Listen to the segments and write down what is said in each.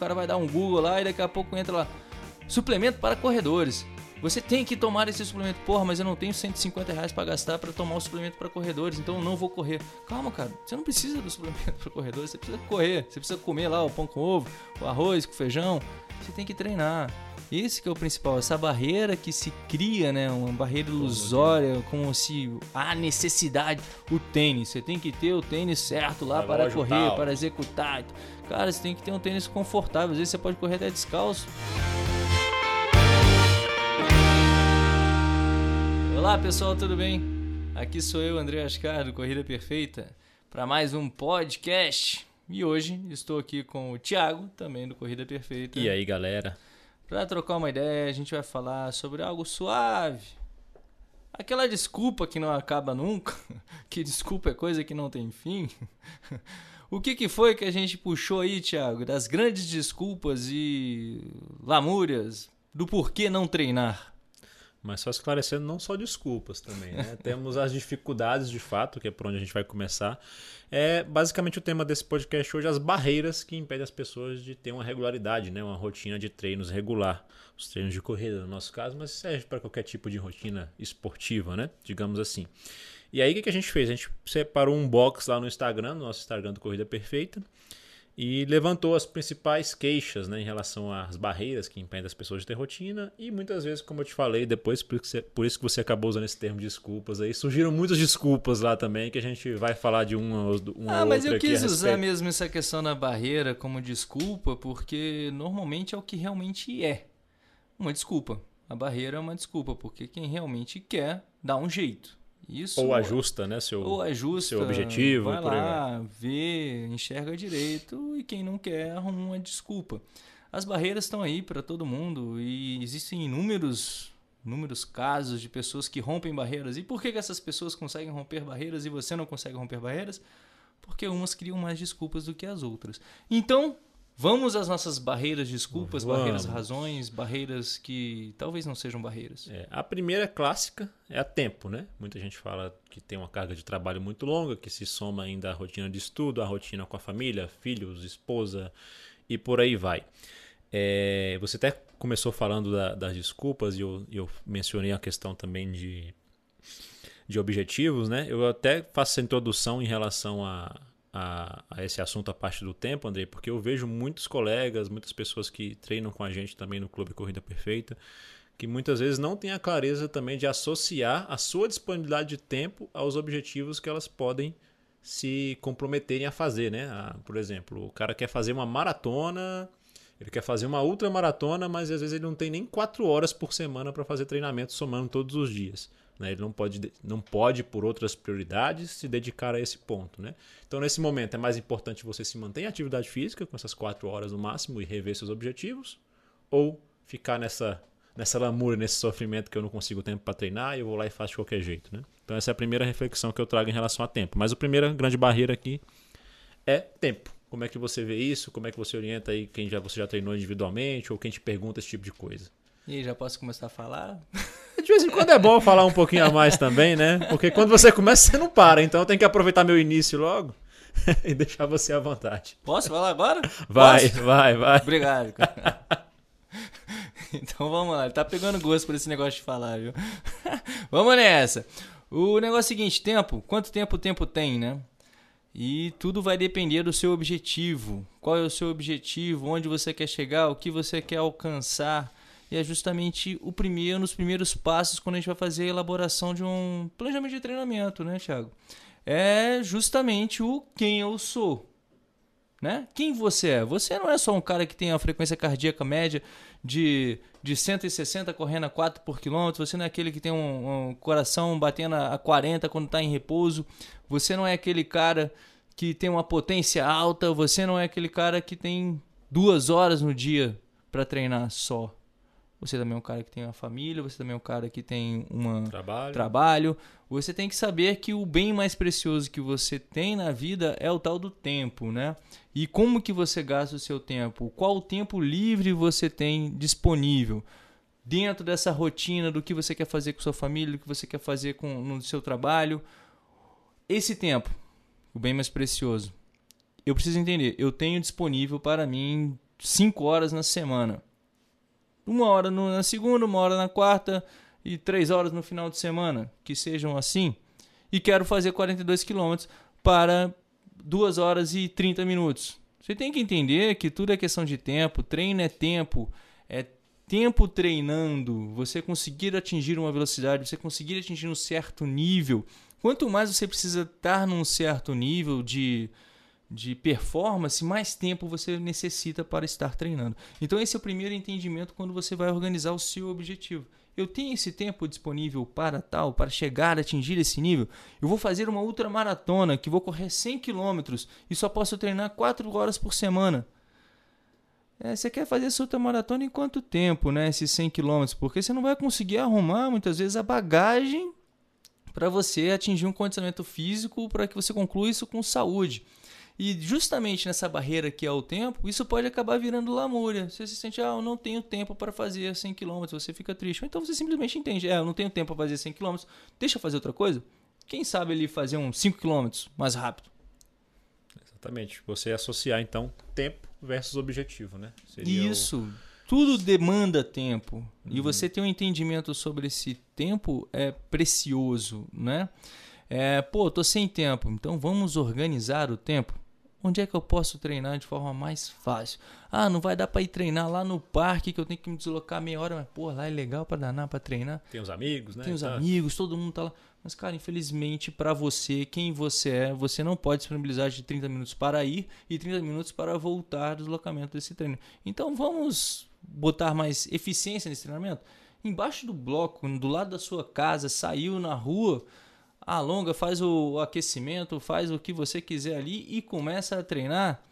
cara vai dar um Google lá e daqui a pouco entra lá. Suplemento para corredores. Você tem que tomar esse suplemento. Porra, mas eu não tenho 150 reais pra gastar para tomar o suplemento para corredores, então eu não vou correr. Calma, cara. Você não precisa do suplemento para corredores. Você precisa correr. Você precisa comer lá o pão com ovo, o arroz com feijão. Você tem que treinar. Esse que é o principal, essa barreira que se cria, né? Uma barreira ilusória, como se há necessidade. O tênis, você tem que ter o tênis certo lá para correr, tal. para executar. Cara, você tem que ter um tênis confortável. Às vezes você pode correr até descalço. Olá pessoal, tudo bem? Aqui sou eu, André Ascar, do Corrida Perfeita, para mais um podcast. E hoje estou aqui com o Thiago, também do Corrida Perfeita. E aí, galera? Para trocar uma ideia, a gente vai falar sobre algo suave. Aquela desculpa que não acaba nunca, que desculpa é coisa que não tem fim. O que, que foi que a gente puxou aí, Thiago, das grandes desculpas e lamúrias do porquê não treinar? Mas só esclarecendo, não só desculpas também, né? Temos as dificuldades de fato, que é por onde a gente vai começar. É basicamente o tema desse podcast hoje, as barreiras que impedem as pessoas de ter uma regularidade, né? Uma rotina de treinos regular. Os treinos de corrida, no nosso caso, mas serve para qualquer tipo de rotina esportiva, né? Digamos assim. E aí o que a gente fez? A gente separou um box lá no Instagram, no nosso Instagram do Corrida Perfeita e levantou as principais queixas né, em relação às barreiras que impedem as pessoas de ter rotina e muitas vezes, como eu te falei, depois por, você, por isso que você acabou usando esse termo desculpas aí, surgiram muitas desculpas lá também que a gente vai falar de uma, uma ah, mas eu quis usar mesmo essa questão da barreira como desculpa porque normalmente é o que realmente é uma desculpa. A barreira é uma desculpa porque quem realmente quer dá um jeito. Isso, ou ajusta, né, seu, ou ajusta, seu objetivo. Vai lá, vê, enxerga direito e quem não quer arruma uma desculpa. As barreiras estão aí para todo mundo e existem inúmeros, inúmeros casos de pessoas que rompem barreiras. E por que, que essas pessoas conseguem romper barreiras e você não consegue romper barreiras? Porque umas criam mais desculpas do que as outras. Então, Vamos às nossas barreiras, desculpas, Vamos. barreiras, razões, barreiras que talvez não sejam barreiras. É, a primeira clássica é a tempo, né? Muita gente fala que tem uma carga de trabalho muito longa, que se soma ainda a rotina de estudo, a rotina com a família, filhos, esposa e por aí vai. É, você até começou falando da, das desculpas e eu, eu mencionei a questão também de, de objetivos, né? Eu até faço essa introdução em relação a a, a, esse assunto a parte do tempo, Andrei, porque eu vejo muitos colegas, muitas pessoas que treinam com a gente também no Clube Corrida Perfeita, que muitas vezes não têm a clareza também de associar a sua disponibilidade de tempo aos objetivos que elas podem se comprometerem a fazer, né? Ah, por exemplo, o cara quer fazer uma maratona, ele quer fazer uma ultramaratona, mas às vezes ele não tem nem quatro horas por semana para fazer treinamento somando todos os dias. Né? Ele não pode, não pode, por outras prioridades, se dedicar a esse ponto. Né? Então, nesse momento, é mais importante você se manter em atividade física, com essas quatro horas no máximo, e rever seus objetivos, ou ficar nessa, nessa lamúria, nesse sofrimento que eu não consigo tempo para treinar e eu vou lá e faço de qualquer jeito. Né? Então, essa é a primeira reflexão que eu trago em relação a tempo. Mas a primeira grande barreira aqui é tempo. Como é que você vê isso? Como é que você orienta aí quem já, você já treinou individualmente ou quem te pergunta esse tipo de coisa? E aí, já posso começar a falar? De vez em quando é bom falar um pouquinho a mais também, né? Porque quando você começa, você não para. Então eu tenho que aproveitar meu início logo e deixar você à vontade. Posso falar agora? Vai, Posso? vai, vai. Obrigado. então vamos lá. Ele tá pegando gosto por esse negócio de falar, viu? vamos nessa. O negócio é o seguinte: tempo. Quanto tempo o tempo tem, né? E tudo vai depender do seu objetivo. Qual é o seu objetivo? Onde você quer chegar? O que você quer alcançar? E é justamente o primeiro, nos primeiros passos quando a gente vai fazer a elaboração de um planejamento de treinamento, né, Thiago? É justamente o quem eu sou. Né? Quem você é? Você não é só um cara que tem a frequência cardíaca média de, de 160 correndo a 4 por quilômetro, você não é aquele que tem um, um coração batendo a 40 quando está em repouso, você não é aquele cara que tem uma potência alta, você não é aquele cara que tem duas horas no dia para treinar só. Você também é um cara que tem uma família, você também é um cara que tem um trabalho. trabalho. Você tem que saber que o bem mais precioso que você tem na vida é o tal do tempo, né? E como que você gasta o seu tempo? Qual o tempo livre você tem disponível? Dentro dessa rotina do que você quer fazer com sua família, do que você quer fazer com, no seu trabalho. Esse tempo, o bem mais precioso. Eu preciso entender, eu tenho disponível para mim 5 horas na semana. Uma hora na segunda, uma hora na quarta e três horas no final de semana, que sejam assim. E quero fazer 42 quilômetros para 2 horas e 30 minutos. Você tem que entender que tudo é questão de tempo, treino é tempo, é tempo treinando, você conseguir atingir uma velocidade, você conseguir atingir um certo nível. Quanto mais você precisa estar num certo nível de, de performance, mais tempo você necessita para estar treinando. Então, esse é o primeiro entendimento quando você vai organizar o seu objetivo. Eu tenho esse tempo disponível para tal, para chegar atingir esse nível. Eu vou fazer uma ultramaratona que vou correr 100 km e só posso treinar 4 horas por semana. É, você quer fazer essa ultramaratona em quanto tempo, né? Esses 100 km? Porque você não vai conseguir arrumar muitas vezes a bagagem para você atingir um condicionamento físico para que você conclua isso com saúde. E justamente nessa barreira que é o tempo, isso pode acabar virando lamúria. Você se sente, ah, eu não tenho tempo para fazer 100 km, você fica triste. então você simplesmente entende, é, eu não tenho tempo para fazer 100 km, deixa eu fazer outra coisa. Quem sabe ele fazer uns 5 km mais rápido? Exatamente. Você associar então tempo versus objetivo, né? Seria isso. O... Tudo demanda tempo. Uhum. E você ter um entendimento sobre esse tempo é precioso, né? É, pô, tô sem tempo, então vamos organizar o tempo. Onde é que eu posso treinar de forma mais fácil? Ah, não vai dar para ir treinar lá no parque que eu tenho que me deslocar meia hora, mas pô, lá é legal para danar para treinar. Tem os amigos, né? Tem os tá. amigos, todo mundo tá lá. Mas cara, infelizmente para você, quem você é, você não pode disponibilizar de 30 minutos para ir e 30 minutos para voltar do deslocamento desse treino. Então vamos botar mais eficiência nesse treinamento. Embaixo do bloco, do lado da sua casa, saiu na rua, alonga, faz o aquecimento, faz o que você quiser ali e começa a treinar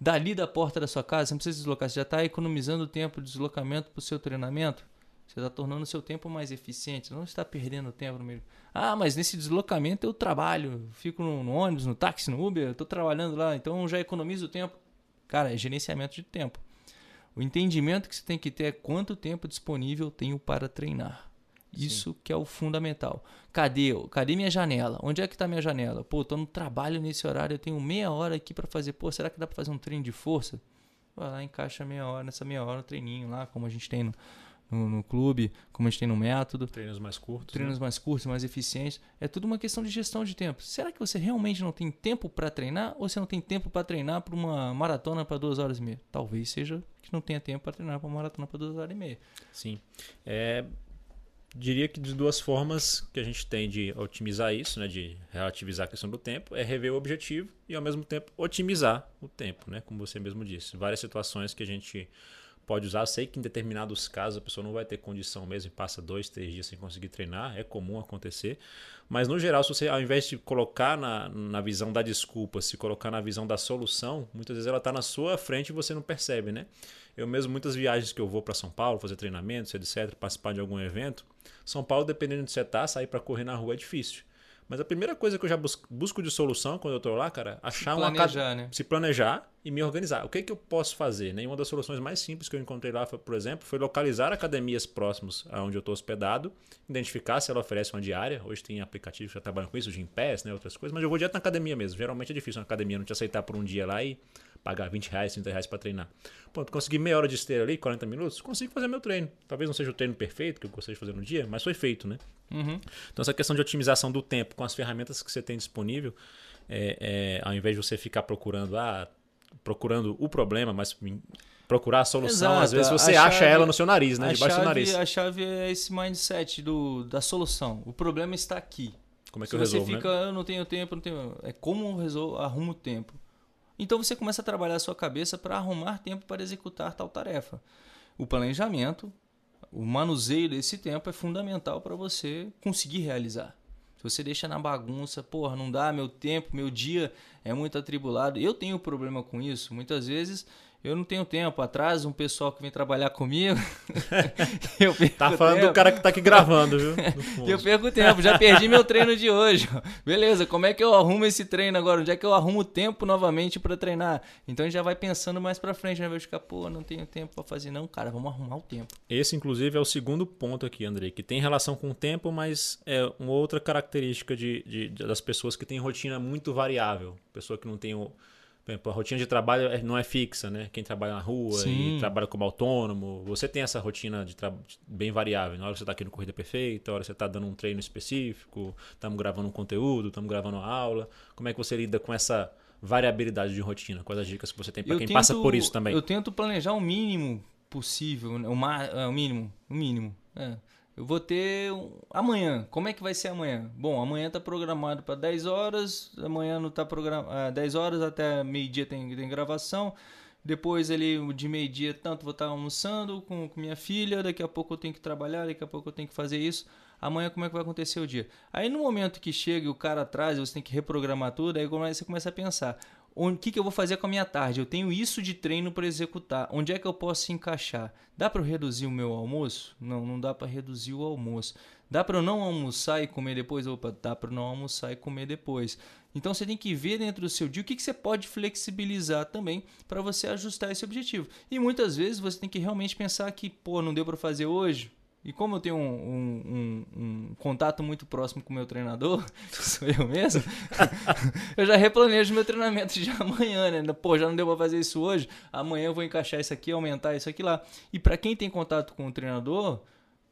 dali da porta da sua casa. Você não precisa deslocar, você já está economizando tempo de deslocamento para o seu treinamento. Você está tornando o seu tempo mais eficiente, não está perdendo tempo no meio. Ah, mas nesse deslocamento eu trabalho, fico no, no ônibus, no táxi, no Uber, estou trabalhando lá, então já economizo tempo. Cara, é gerenciamento de tempo. O entendimento que você tem que ter é quanto tempo disponível tenho para treinar. Isso Sim. que é o fundamental. Cadê? Cadê minha janela? Onde é que está minha janela? Pô, tô no trabalho nesse horário, eu tenho meia hora aqui para fazer. Pô, será que dá para fazer um treino de força? Vai lá, encaixa meia hora, nessa meia hora, um treininho lá, como a gente tem no, no, no, clube, como a gente tem no método. Treinos mais curtos. Treinos né? mais curtos, mais eficientes. É tudo uma questão de gestão de tempo. Será que você realmente não tem tempo para treinar ou você não tem tempo para treinar para uma maratona para duas horas e meia? Talvez seja que não tenha tempo para treinar para uma maratona para duas horas e meia. Sim. É, diria que de duas formas que a gente tem de otimizar isso, né, de relativizar a questão do tempo, é rever o objetivo e ao mesmo tempo otimizar o tempo, né, como você mesmo disse. Várias situações que a gente pode usar. Sei que em determinados casos a pessoa não vai ter condição mesmo e passa dois, três dias sem conseguir treinar, é comum acontecer. Mas no geral, se você ao invés de colocar na, na visão da desculpa, se colocar na visão da solução, muitas vezes ela está na sua frente e você não percebe, né? Eu mesmo, muitas viagens que eu vou para São Paulo, fazer treinamentos, etc., participar de algum evento, São Paulo, dependendo de você tá, sair para correr na rua é difícil. Mas a primeira coisa que eu já busco de solução quando eu estou lá, cara, achar se planejar, uma né? se planejar e me organizar. O que, que eu posso fazer? Né? uma das soluções mais simples que eu encontrei lá, por exemplo, foi localizar academias próximas aonde eu estou hospedado, identificar se ela oferece uma diária. Hoje tem aplicativos que já trabalham com isso, o Pass, né, outras coisas, mas eu vou direto na academia mesmo. Geralmente é difícil na academia não te aceitar por um dia lá e pagar 20 reais, 30 reais para treinar. Pronto, consegui meia hora de esteira ali, 40 minutos, consigo fazer meu treino. Talvez não seja o treino perfeito que eu gostaria de fazer no dia, mas foi feito, né? Uhum. Então, essa questão de otimização do tempo com as ferramentas que você tem disponível, é, é, ao invés de você ficar procurando, ah, procurando o problema, mas procurar a solução, Exato. às vezes você acha ela no seu nariz, né? Debaixo chave, do nariz. A chave é esse mindset do, da solução. O problema está aqui. Como é que Se eu resolvo, você fica, né? eu não tenho tempo, não tenho. É como eu resolvo, arrumo o tempo. Então você começa a trabalhar a sua cabeça para arrumar tempo para executar tal tarefa. O planejamento, o manuseio desse tempo é fundamental para você conseguir realizar. Se você deixa na bagunça, porra, não dá, meu tempo, meu dia é muito atribulado. Eu tenho problema com isso. Muitas vezes eu não tenho tempo. Atrás, um pessoal que vem trabalhar comigo. eu tá falando tempo. do cara que tá aqui gravando, viu? eu perco tempo, já perdi meu treino de hoje. Beleza, como é que eu arrumo esse treino agora? Onde é que eu arrumo tempo novamente para treinar? Então a gente já vai pensando mais para frente, né? Vai ficar, pô, não tenho tempo para fazer. Não, cara, vamos arrumar o tempo. Esse, inclusive, é o segundo ponto aqui, Andrei, que tem relação com o tempo, mas é uma outra característica de, de das pessoas que têm rotina muito variável. Pessoa que não tem o exemplo, a rotina de trabalho é- não é fixa, né? Quem trabalha na rua Sim. e trabalha como autônomo, você tem essa rotina de bem variável. Na hora que você está aqui no Corrida Perfeita, na hora que você está dando um treino específico, estamos gravando um conteúdo, estamos gravando uma aula. Como é que você lida com essa variabilidade de rotina? Quais as dicas que você tem para quem tento- passa por isso também? Eu tento planejar o mínimo possível, né? o, ma- é, o mínimo, o mínimo. é. Eu vou ter um- amanhã. Como é que vai ser amanhã? Bom, amanhã tá programado para 10 horas, amanhã não tá programado, 10 horas até meio-dia tem, tem gravação. Depois ali de meio-dia tanto vou estar almoçando com, com minha filha, daqui a pouco eu tenho que trabalhar, daqui a pouco eu tenho que fazer isso. Amanhã como é que vai acontecer o dia? Aí no momento que chega e o cara atrás, você tem que reprogramar tudo, aí você começa a pensar, o que, que eu vou fazer com a minha tarde? Eu tenho isso de treino para executar. Onde é que eu posso encaixar? Dá para reduzir o meu almoço? Não, não dá para reduzir o almoço. Dá para não almoçar e comer depois? Opa, dá para não almoçar e comer depois. Então você tem que ver dentro do seu dia o que, que você pode flexibilizar também para você ajustar esse objetivo. E muitas vezes você tem que realmente pensar que, pô, não deu para fazer hoje. E como eu tenho um, um- um- um contato muito próximo com o meu treinador, que sou eu mesmo, eu já replanejo meu treinamento de amanhã, né? Pô, já não deu pra fazer isso hoje, amanhã eu vou encaixar isso aqui, aumentar isso aqui lá. E para quem tem contato com o treinador,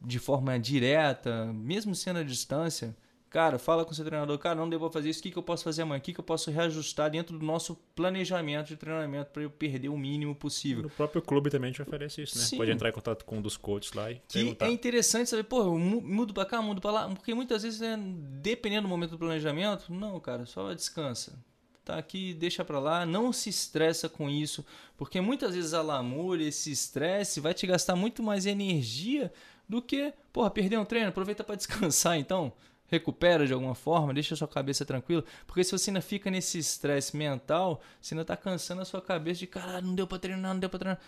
de forma direta, mesmo sendo à distância, cara, fala com o seu treinador, cara, não pra fazer isso, o que, que eu posso fazer amanhã? O que, que eu posso reajustar dentro do nosso planejamento de treinamento para eu perder o mínimo possível? No próprio clube também te oferece isso, né? Sim. Pode entrar em contato com um dos coaches lá e Que perguntar. é interessante saber, pô, eu mu- mudo pra cá, mudo pra lá, porque muitas vezes, né, dependendo do momento do planejamento, não, cara, só descansa. Tá aqui, deixa pra lá, não se estressa com isso, porque muitas vezes a lamúria, esse estresse vai te gastar muito mais energia do que, porra, perder um treino, aproveita pra descansar então. Recupera de alguma forma, deixa a sua cabeça tranquila, porque se você ainda fica nesse estresse mental, você ainda tá cansando a sua cabeça de, caralho, não deu pra treinar, não deu pra treinar.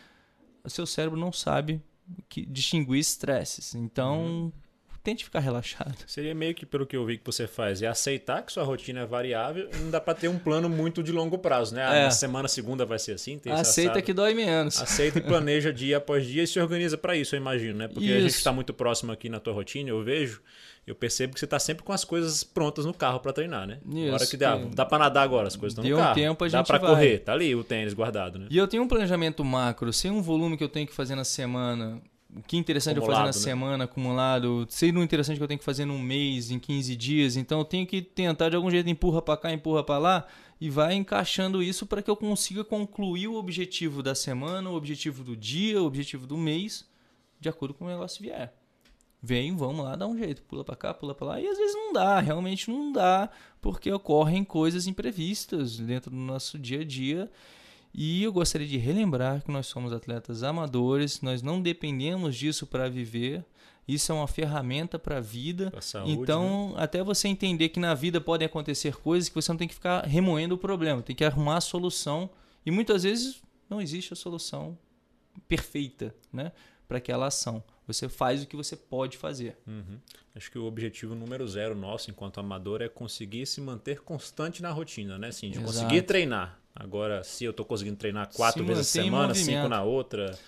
O seu cérebro não sabe que distinguir estresses. Então, tente ficar relaxado. Seria meio que pelo que eu vi que você faz, é aceitar que sua rotina é variável e não dá pra ter um plano muito de longo prazo, né? Ah, É. na semana segunda vai ser assim, tem Aceita que dói menos. Aceita e planeja dia após dia e se organiza pra isso, eu imagino, né? Porque a gente Isso. está muito próximo aqui na tua rotina, eu vejo, eu percebo que você tá sempre com as coisas prontas no carro pra treinar, né? Isso, Na hora que dá, dá pra nadar agora, as coisas estão no Deu um carro. tempo, a dá gente pra vai. correr, tá ali o tênis guardado, né? E eu tenho um planejamento macro, sem um volume que eu tenho que fazer na semana, o que é interessante eu fazer na Acumulado, né? semana, acumulado, sendo interessante que eu tenho que fazer num mês, em 15 dias, então eu tenho que tentar de algum jeito empurra pra cá, empurra pra lá e vai encaixando isso para que eu consiga concluir o objetivo da semana, o objetivo do dia, o objetivo do mês, de acordo com o negócio vier. Vem, vamos lá, dá um jeito, pula pra cá, pula pra lá. E às vezes não dá, realmente não dá, porque ocorrem coisas imprevistas dentro do nosso dia a dia. E eu gostaria de relembrar que nós somos atletas amadores, nós não dependemos disso para viver. Isso é uma ferramenta para a vida. Saúde, né? então, até você entender que na vida podem acontecer coisas que você não tem que ficar remoendo o problema, tem que arrumar a solução. E muitas vezes não existe a solução perfeita, né, para aquela ação. Você faz o que você pode fazer. Uhum. Acho que o objetivo número zero nosso, enquanto amador, é conseguir se manter constante na rotina, né? Assim, de Exato. conseguir treinar. Agora, se eu tô conseguindo treinar quatro Se vezes a semana, cinco na outra,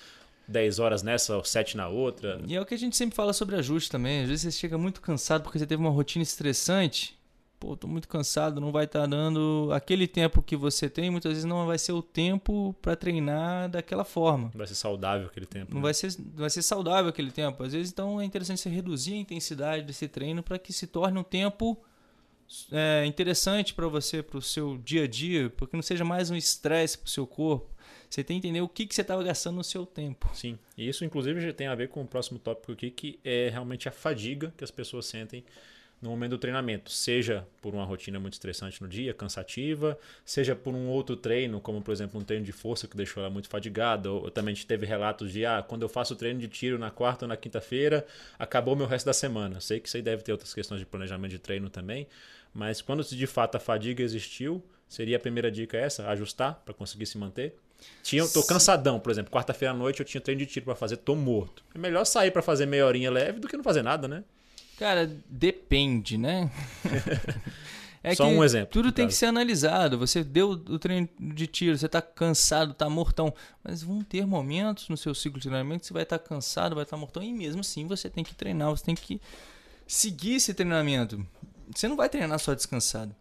dez horas nessa, ou sete na outra. E é o que a gente sempre fala sobre ajuste também. Às vezes você chega muito cansado porque você teve uma rotina estressante. Pô, tô muito cansado, não vai estar dando aquele tempo que você tem, muitas vezes não vai ser o tempo para treinar daquela forma. Vai ser saudável aquele tempo. Não né? vai ser, vai ser saudável aquele tempo. Às vezes, então, é interessante você reduzir a intensidade desse treino para que se torne um tempo é, interessante para você, para o seu dia a dia, porque não seja mais um estresse para o seu corpo. Você tem que entender o que, que você estava gastando no seu tempo. Sim. E isso, inclusive, já tem a ver com o próximo tópico aqui, que é realmente a fadiga que as pessoas sentem no momento do treinamento, seja por uma rotina muito estressante no dia, cansativa, seja por um outro treino, como por exemplo um treino de força que deixou ela muito fadigada, ou também a gente teve relatos de, ah, quando eu faço treino de tiro na quarta ou na quinta-feira, acabou meu resto da semana. Sei que aí deve ter outras questões de planejamento de treino também, mas quando de fato a fadiga existiu, seria a primeira dica essa, ajustar para conseguir se manter? Tinha, tô cansadão, por exemplo, quarta-feira à noite eu tinha treino de tiro para fazer, tô morto. É melhor sair para fazer meia horinha leve do que não fazer nada, né? Cara, depende, né? É Só que um exemplo, Tudo tem que caso. ser analisado. Você deu o treino de tiro, você está cansado, está mortão. Mas vão ter momentos no seu ciclo de treinamento que você vai estar cansado, vai estar mortão. E mesmo assim você tem que treinar, você tem que seguir esse treinamento. Você não vai treinar só descansado.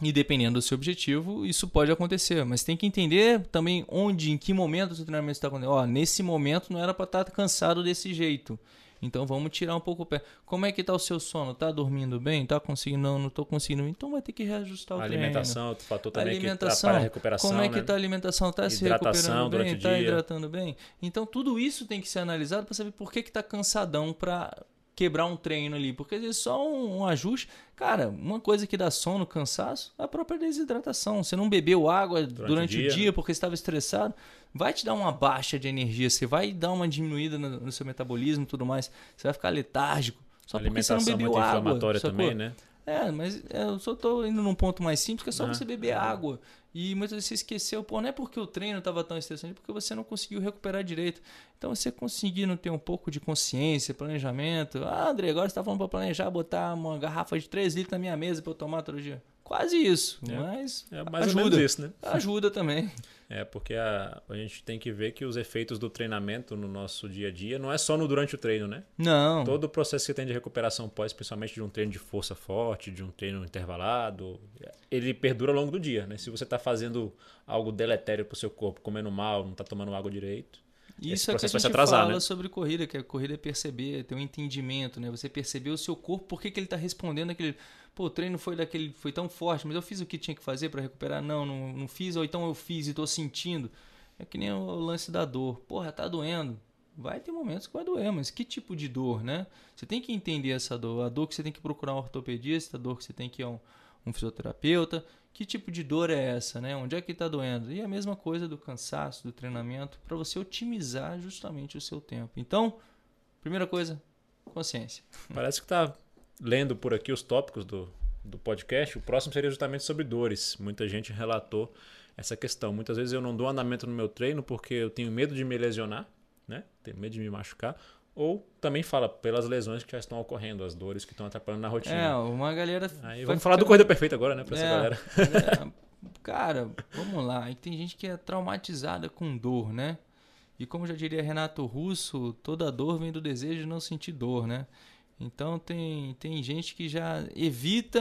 E dependendo do seu objetivo, isso pode acontecer. Mas tem que entender também onde, em que momento o seu treinamento está acontecendo. Ó, nesse momento não era para estar tá cansado desse jeito. Então vamos tirar um pouco o pé. Como é que tá o seu sono? Tá dormindo bem? Tá conseguindo? Não, não tô conseguindo. Então vai ter que reajustar o a treino. Alimentação, fator também alimentação, que a recuperação. Como é que né? tá a alimentação? Tá se recuperando bem? Tá hidratando bem? Então tudo isso tem que ser analisado para saber por que que tá cansadão para quebrar um treino ali, porque às vezes só um, um, ajuste. Cara, uma coisa que dá sono, cansaço, é a própria desidratação. Você não bebeu água durante, durante o dia, o dia porque estava estressado, vai te dar uma baixa de energia, você vai dar uma diminuída no, no seu metabolismo e tudo mais, você vai ficar letárgico. Só porque você não bebeu muito água. também, né? É, mas eu só tô indo num ponto mais simples, que é só você beber água. E muitas vezes você esqueceu, pô, não é porque o treino estava tão estressante, é porque você não conseguiu recuperar direito. Então você conseguindo ter um pouco de consciência, planejamento. Ah, André, agora você está falando para planejar botar uma garrafa de 3 litros na minha mesa para eu tomar todo dia. Quase isso, É. mas É mais ajuda. ou menos isso, né? ajuda também. É, porque a, a gente tem que ver que os efeitos do treinamento no nosso dia a dia não é só no durante o treino, né? Não. Todo o processo que tem de recuperação pós, principalmente de um treino de força forte, de um treino intervalado, ele perdura ao longo do dia, né? Se você está fazendo algo deletério para o seu corpo, comendo mal, não está tomando água direito, Isso é que a gente atrasar, fala né? sobre corrida, que a corrida é perceber, ter um entendimento, né? Você perceber o seu corpo, por que, que ele está respondendo aquele. Pô, o treino foi daquele, foi tão forte, mas eu fiz o que tinha que fazer para recuperar? Não, não, não fiz, ou então eu fiz e estou sentindo. É que nem o lance da dor. Porra, tá doendo. Vai ter momentos que vai doer, mas que tipo de dor, né? Você tem que entender essa dor. A dor que você tem que procurar um ortopedista, a dor que você tem que ir a um, um fisioterapeuta. Que tipo de dor é essa, né? Onde é que está doendo? E a mesma coisa do cansaço, do treinamento, para você otimizar justamente o seu tempo. Então, primeira coisa, consciência. Parece que tá lendo por aqui os tópicos do, do podcast. O próximo seria justamente sobre dores. Muita gente relatou essa questão. Muitas vezes eu não dou andamento no meu treino porque eu tenho medo de me lesionar, né? Tenho medo de me machucar. Ou também fala pelas lesões que já estão ocorrendo, as dores que estão atrapalhando na rotina. É, uma galera. Aí vamos falar do Corrida Perfeita agora, né? Pra essa É, galera. é, cara, vamos lá. E tem gente que é traumatizada com dor, né? E como já diria Renato Russo, toda dor vem do desejo de não sentir dor, né? Então tem, tem gente que já evita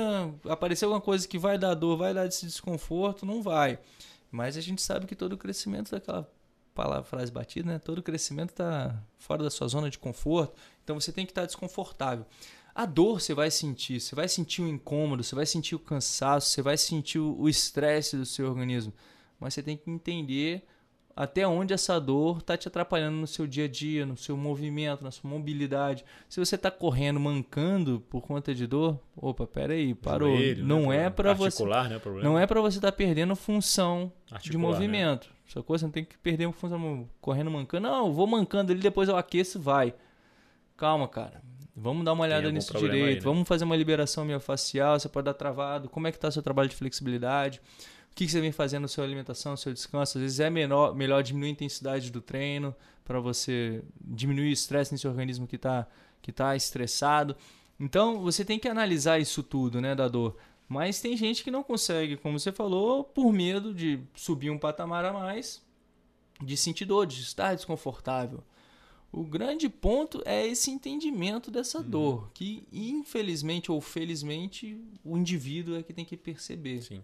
aparecer alguma coisa que vai dar dor, vai dar esse desconforto, não vai. Mas a gente sabe que todo crescimento daquela palavra, frase batida, né? Todo crescimento está fora da sua zona de conforto. Então você tem que estar desconfortável. A dor você vai sentir, você vai sentir o incômodo, você vai sentir o cansaço, você vai sentir o estresse do seu organismo. Mas você tem que entender até onde essa dor está te atrapalhando no seu dia a dia, no seu movimento, na sua mobilidade. Se você está correndo, mancando por conta de dor, opa, peraí, parou. Joelho, não né? é para você, né? o problema. não é para você estar perdendo função de Articular, né? movimento. Essa coisa você não tem que perder a função correndo mancando. Não, eu vou mancando ali, depois eu aqueço, vai. Calma, cara. Vamos dar uma olhada nisso direito. aí, né? Vamos fazer uma liberação miofascial. Você pode dar travado. Como é que está seu trabalho de flexibilidade? O que, que você vem fazendo na sua alimentação, no seu descanso? Às vezes é menor, melhor diminuir a intensidade do treino para você diminuir o estresse nesse organismo que está que tá estressado. Então você tem que analisar isso tudo, né, da dor. Mas tem gente que não consegue, como você falou, por medo de subir um patamar a mais, de sentir dor, de estar desconfortável. O grande ponto é esse entendimento dessa Uhum. dor, que infelizmente ou felizmente o indivíduo é que tem que perceber. Sim.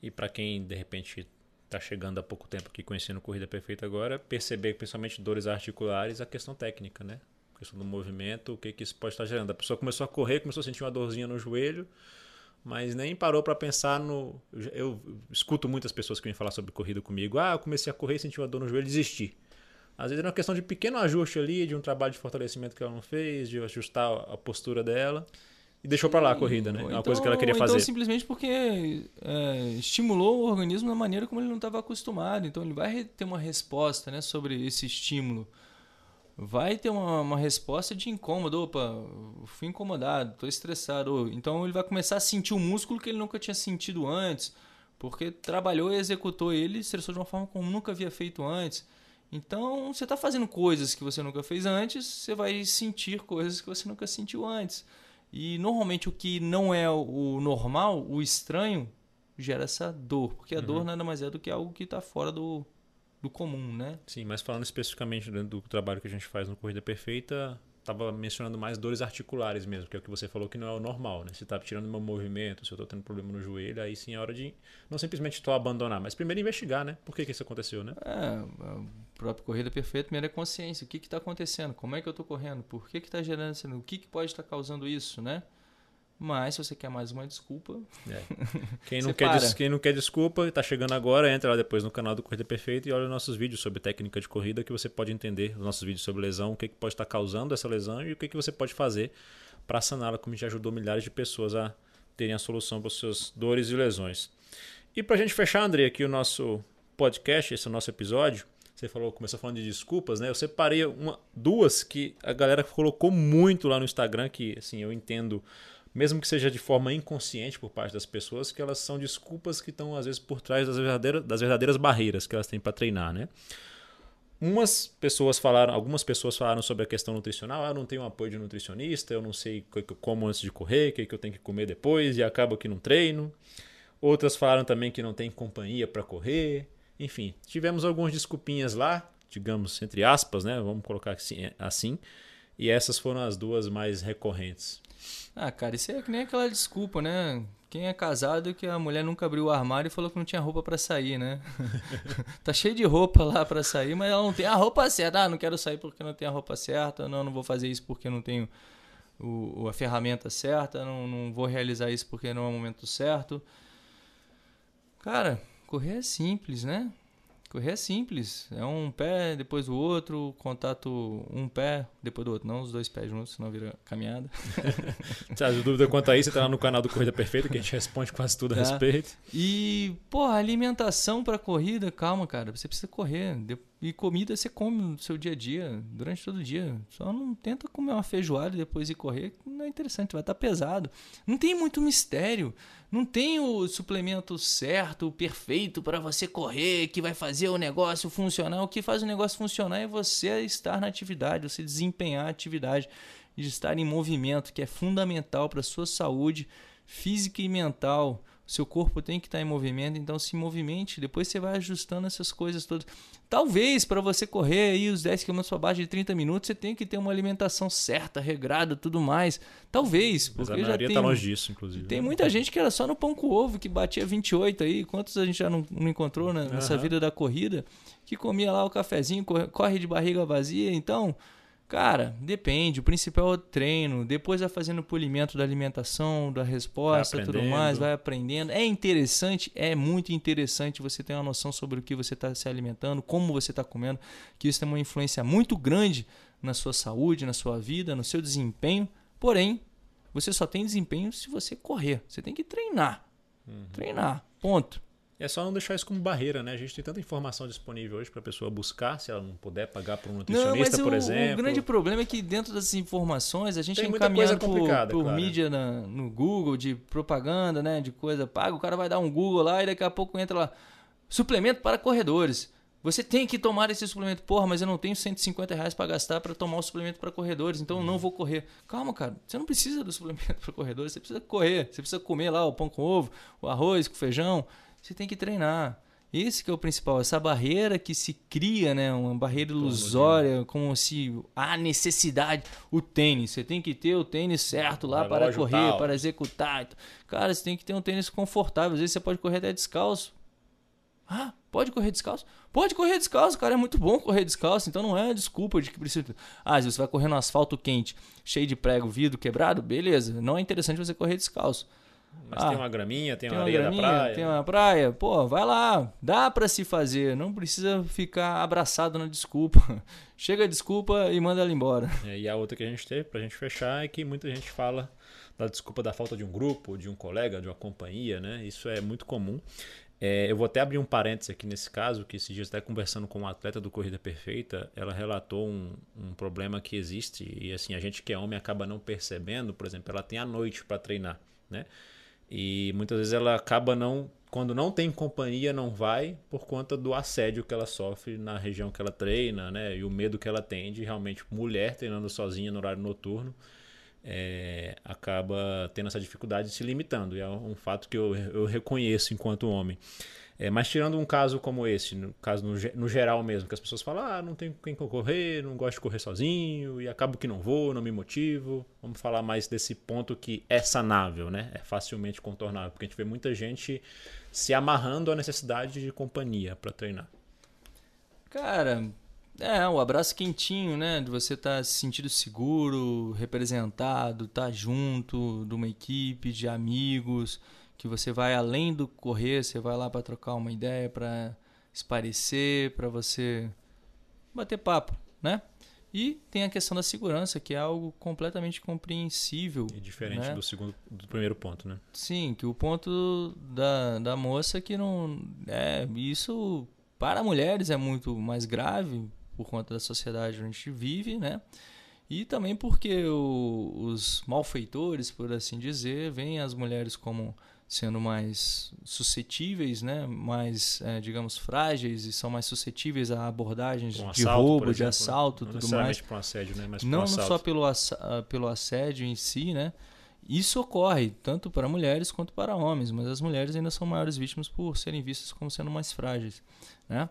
E para quem de repente está chegando há pouco tempo aqui conhecendo Corrida Perfeita agora, perceber principalmente dores articulares, a questão técnica, né? A questão do movimento, o que, que isso pode estar gerando. A pessoa começou a correr, começou a sentir uma dorzinha no joelho, mas nem parou para pensar no. Eu, escuto muitas pessoas que vêm falar sobre corrida comigo. Ah, eu comecei a correr, senti uma dor no joelho, desisti. Às vezes é uma questão de pequeno ajuste ali, de um trabalho de fortalecimento que ela não fez, de ajustar a postura dela. E deixou para lá a corrida, né? É uma coisa que ela queria ou fazer. Então, simplesmente porque é, estimulou o organismo da maneira como ele não estava acostumado. Então, ele vai ter uma resposta né, sobre esse estímulo. Vai ter uma, uma resposta de incômodo. Opa, fui incomodado, estou estressado. Então, ele vai começar a sentir o músculo que ele nunca tinha sentido antes. Porque trabalhou e executou ele, estressou de uma forma como nunca havia feito antes. Então, você está fazendo coisas que você nunca fez antes, você vai sentir coisas que você nunca sentiu antes. E normalmente o que não é o normal, o estranho, gera essa dor. Porque a Uhum. dor nada mais é do que algo que está fora do, do comum, né? Sim, mas falando especificamente do, do trabalho que a gente faz no Corrida Perfeita, estava mencionando mais dores articulares mesmo, que é o que você falou que não é o normal, né? Se está tirando meu movimento, se eu estou tendo problema no joelho, aí sim é hora de não simplesmente estou abandonar, mas primeiro investigar, né? Por que, que isso aconteceu, né? É, o próprio Corrida Perfeita, primeiro é consciência. O que está acontecendo? Como é que eu estou correndo? Por que está gerando isso? O que, que pode estar tá causando isso, né? Mas se você quer mais uma desculpa. É. Quem, não quer des... Quem não quer desculpa, está chegando agora, entra lá depois no canal do Corrida Perfeita e olha nossos vídeos sobre técnica de corrida que você pode entender, os nossos vídeos sobre lesão, o que, que pode estar causando essa lesão e o que, que você pode fazer para saná-la, como já ajudou milhares de pessoas a terem a solução para as suas dores e lesões. E para a gente fechar, André, aqui o nosso podcast, esse é o nosso episódio. Você falou, começou falando de desculpas, né? Eu separei uma, duas que a galera colocou muito lá no Instagram, que assim, eu entendo mesmo que seja de forma inconsciente por parte das pessoas, que elas são desculpas que estão às vezes por trás das verdadeiras, das verdadeiras barreiras que elas têm para treinar, né? Umas pessoas falaram, algumas pessoas falaram sobre a questão nutricional, ah, eu não tenho apoio de nutricionista, eu não sei como antes de correr, o que, que eu tenho que comer depois e acaba que não treino. Outras falaram também que não tem companhia para correr. Enfim, tivemos algumas desculpinhas lá, digamos entre aspas, né? Vamos colocar assim, assim. E essas foram as duas mais recorrentes. Ah, cara, isso é que nem aquela desculpa, né? Quem é casado que a mulher nunca abriu o armário e falou que não tinha roupa para sair, né? tá cheio de roupa lá para sair, mas ela não tem a roupa certa. Ah, não quero sair porque não tenho a roupa certa. Não, não vou fazer isso porque não tenho o, a ferramenta certa. Não, não vou realizar isso porque não é o momento certo. Cara, correr é simples, né? Correr é simples. É um pé, depois o outro, contato um pé, depois do outro. Não os dois pés juntos, senão vira caminhada. Se a dúvida quanto a isso, você tá lá no canal do Corrida Perfeita, que a gente responde quase tudo a tá. respeito. E, porra, alimentação para corrida, calma, cara. Você precisa correr. E comida você come no seu dia a dia, durante todo o dia. Só não tenta comer uma feijoada e depois ir correr, não é interessante, vai estar tá pesado. Não tem muito mistério. Não tem o suplemento certo, perfeito para você correr, que vai fazer o negócio funcionar. O que faz o negócio funcionar é você estar na atividade, você desempenhar a atividade, de estar em movimento, que é fundamental para a sua saúde física e mental seu corpo tem que estar em movimento, então se movimente, depois você vai ajustando essas coisas todas. Talvez para você correr aí os 10 km para baixo de 30 minutos, você tenha que ter uma alimentação certa, regrada, tudo mais. Talvez, porque Mas a já tem tá longe disso, inclusive. Tem né? muita gente que era só no pão com ovo, que batia 28 aí, quantos a gente já não, não encontrou né, nessa uhum. vida da corrida, que comia lá o cafezinho, corre de barriga vazia, então, Cara, depende. O principal é o treino. Depois vai fazendo o polimento da alimentação, da resposta, tudo mais, vai aprendendo. É interessante, é muito interessante você ter uma noção sobre o que você está se alimentando, como você está comendo, que isso tem uma influência muito grande na sua saúde, na sua vida, no seu desempenho. Porém, você só tem desempenho se você correr. Você tem que treinar. Uhum. Treinar. Ponto. É só não deixar isso como barreira, né? A gente tem tanta informação disponível hoje para a pessoa buscar, se ela não puder pagar por um nutricionista, não, por o, exemplo. O grande problema é que dentro dessas informações a gente tem é encaminhado por, por claro. mídia na, no Google, de propaganda, né? De coisa paga. O cara vai dar um Google lá e daqui a pouco entra lá. Suplemento para corredores. Você tem que tomar esse suplemento. Porra, mas eu não tenho 150 reais para gastar para tomar o suplemento para corredores, então eu não vou correr. Calma, cara. Você não precisa do suplemento para corredores. Você precisa correr. Você precisa comer lá o pão com ovo, o arroz com feijão. Você tem que treinar. Esse que é o principal, essa barreira que se cria, né, uma barreira ilusória, como se há necessidade, o tênis, você tem que ter o tênis certo lá para correr, tal. para executar. Cara, você tem que ter um tênis confortável, às vezes você pode correr até descalço. Ah, pode correr descalço? Pode correr descalço, cara, é muito bom correr descalço, então não é desculpa de que precisa. Ah, se você vai correr no asfalto quente, cheio de prego, vidro quebrado, beleza, não é interessante você correr descalço. Mas ah, tem uma graminha, tem, tem uma areia graminha, da praia. Tem uma praia. Pô, vai lá. Dá para se fazer. Não precisa ficar abraçado na desculpa. Chega a desculpa e manda ela embora. É, e a outra que a gente teve pra gente fechar é que muita gente fala da desculpa da falta de um grupo, de um colega, de uma companhia, né? Isso é muito comum. É, eu vou até abrir um parênteses aqui nesse caso, que esses dias até conversando com uma atleta do Corrida Perfeita, ela relatou um, um problema que existe e assim, a gente que é homem acaba não percebendo, por exemplo, ela tem a noite para treinar, né? E muitas vezes ela acaba não. Quando não tem companhia, não vai por conta do assédio que ela sofre na região que ela treina, né? E o medo que ela tem de realmente mulher treinando sozinha no horário noturno. É, acaba tendo essa dificuldade de se limitando. E é um fato que eu, eu reconheço enquanto homem. É, mas tirando um caso como esse, no caso no, no, geral mesmo, que as pessoas falam, ah, não tenho quem correr, não gosto de correr sozinho, e acabo que não vou, não me motivo. Vamos falar mais desse ponto que é sanável, né? É facilmente contornável, porque a gente vê muita gente se amarrando à necessidade de companhia para treinar. Cara, é, o abraço quentinho, né? De você estar tá se sentindo seguro, representado, estar tá junto de uma equipe, de amigos que você vai além do correr, você vai lá para trocar uma ideia, para esparecer, para você bater papo, né? E tem a questão da segurança, que é algo completamente compreensível. E diferente né? do segundo do primeiro ponto, né? Sim, que o ponto da, da moça que não. É, isso para mulheres é muito mais grave por conta da sociedade onde a gente vive, né? E também porque o, os malfeitores, por assim dizer, veem as mulheres como sendo mais suscetíveis, né? mais, é, digamos, frágeis e são mais suscetíveis a abordagens um de assalto, roubo, de assalto, né? tudo mais. Um assédio, né? Mas não, um não só pelo, ass ah, pelo assédio em si, né? Isso ocorre tanto para mulheres quanto para homens, mas as mulheres ainda são maiores vítimas por serem vistas como sendo mais frágeis, né?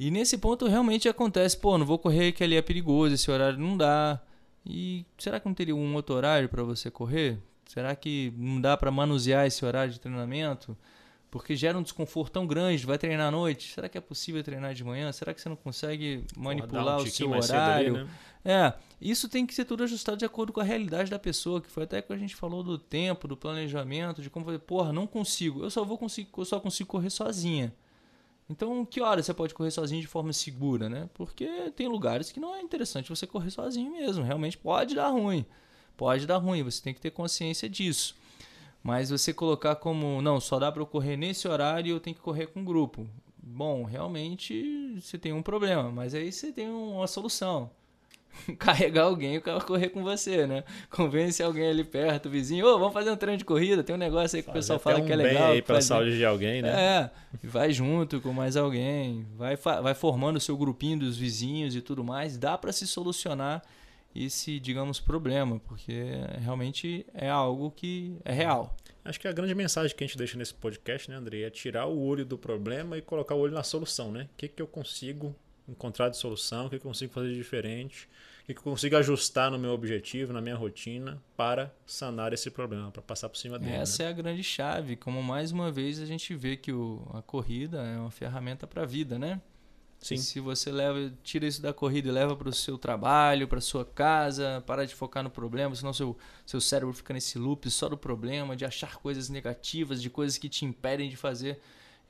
E nesse ponto realmente acontece, pô, não vou correr que ali é perigoso, esse horário não dá. E será que não teria um outro horário para você correr? Será que não dá para manusear esse horário de treinamento? Porque gera um desconforto tão grande, vai treinar à noite. Será que é possível treinar de manhã? Será que você não consegue manipular um o seu horário? Ali, né? É, isso tem que ser tudo ajustado de acordo com a realidade da pessoa, que foi até que a gente falou do tempo, do planejamento, de como fazer, porra, não consigo. Eu só vou conseguir, eu só consigo correr sozinha. Então, que hora você pode correr sozinho de forma segura, né? Porque tem lugares que não é interessante você correr sozinho mesmo, realmente pode dar ruim. Pode dar ruim, você tem que ter consciência disso. Mas você colocar como, não, só dá para eu correr nesse horário e eu tenho que correr com um grupo. Bom, realmente você tem um problema, mas aí você tem uma solução. Carregar alguém para correr com você, né? Convence alguém ali perto, vizinho, ô, oh, vamos fazer um treino de corrida, tem um negócio aí que Fazer o pessoal fala um que é legal. aí pra saúde de alguém, né? É, vai junto com mais alguém, vai, vai formando o seu grupinho dos vizinhos e tudo mais, dá para se solucionar esse, digamos, problema, porque realmente é algo que é real. Acho que a grande mensagem que a gente deixa nesse podcast, né, André, é tirar o olho do problema e colocar o olho na solução, né? O que, que eu consigo encontrar de solução, o que, eu consigo fazer de diferente, o que, que eu consigo ajustar no meu objetivo, na minha rotina, para sanar esse problema, para passar por cima dele. Essa né? é a grande chave, como mais uma vez a gente vê que o, a corrida é uma ferramenta para a vida, né? Sim. Se você leva, tira isso da corrida e leva para o seu trabalho, para sua casa, para de focar no problema, senão seu, seu cérebro fica nesse loop só do problema, de achar coisas negativas, de coisas que te impedem de fazer.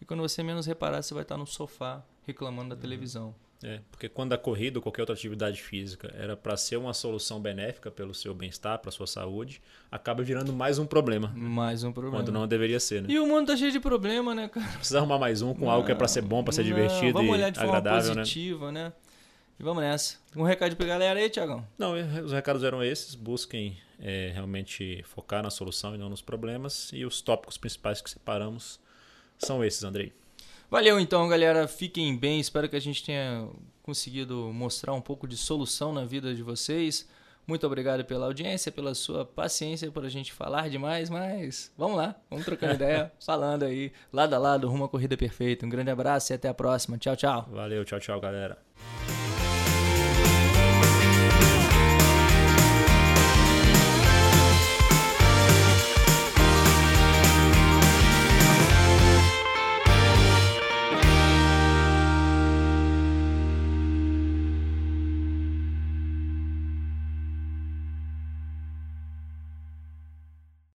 E quando você menos reparar, você vai estar no sofá reclamando da uhum. televisão. É, porque quando a corrida ou qualquer outra atividade física era para ser uma solução benéfica pelo seu bem-estar, para sua saúde, acaba virando mais um problema. Mais um problema. Quando não deveria ser, né? E o mundo tá cheio de problema, né, cara? Precisa arrumar mais um com não, algo que é para ser bom, para ser não, divertido vamos olhar de forma né? positiva, né? né? E vamos nessa. Um recado pra galera aí, Tiagão? Não, os recados eram esses. Busquem é, realmente focar na solução e não nos problemas. E os tópicos principais que separamos são esses, Andrei. Valeu então, galera. Fiquem bem. Espero que a gente tenha conseguido mostrar um pouco de solução na vida de vocês. Muito obrigado pela audiência, pela sua paciência por a gente falar demais, mas vamos lá, vamos trocando ideia, falando aí, lado a lado, rumo à corrida perfeita. Um grande abraço e até a próxima. Tchau, tchau. Valeu, tchau, tchau, galera.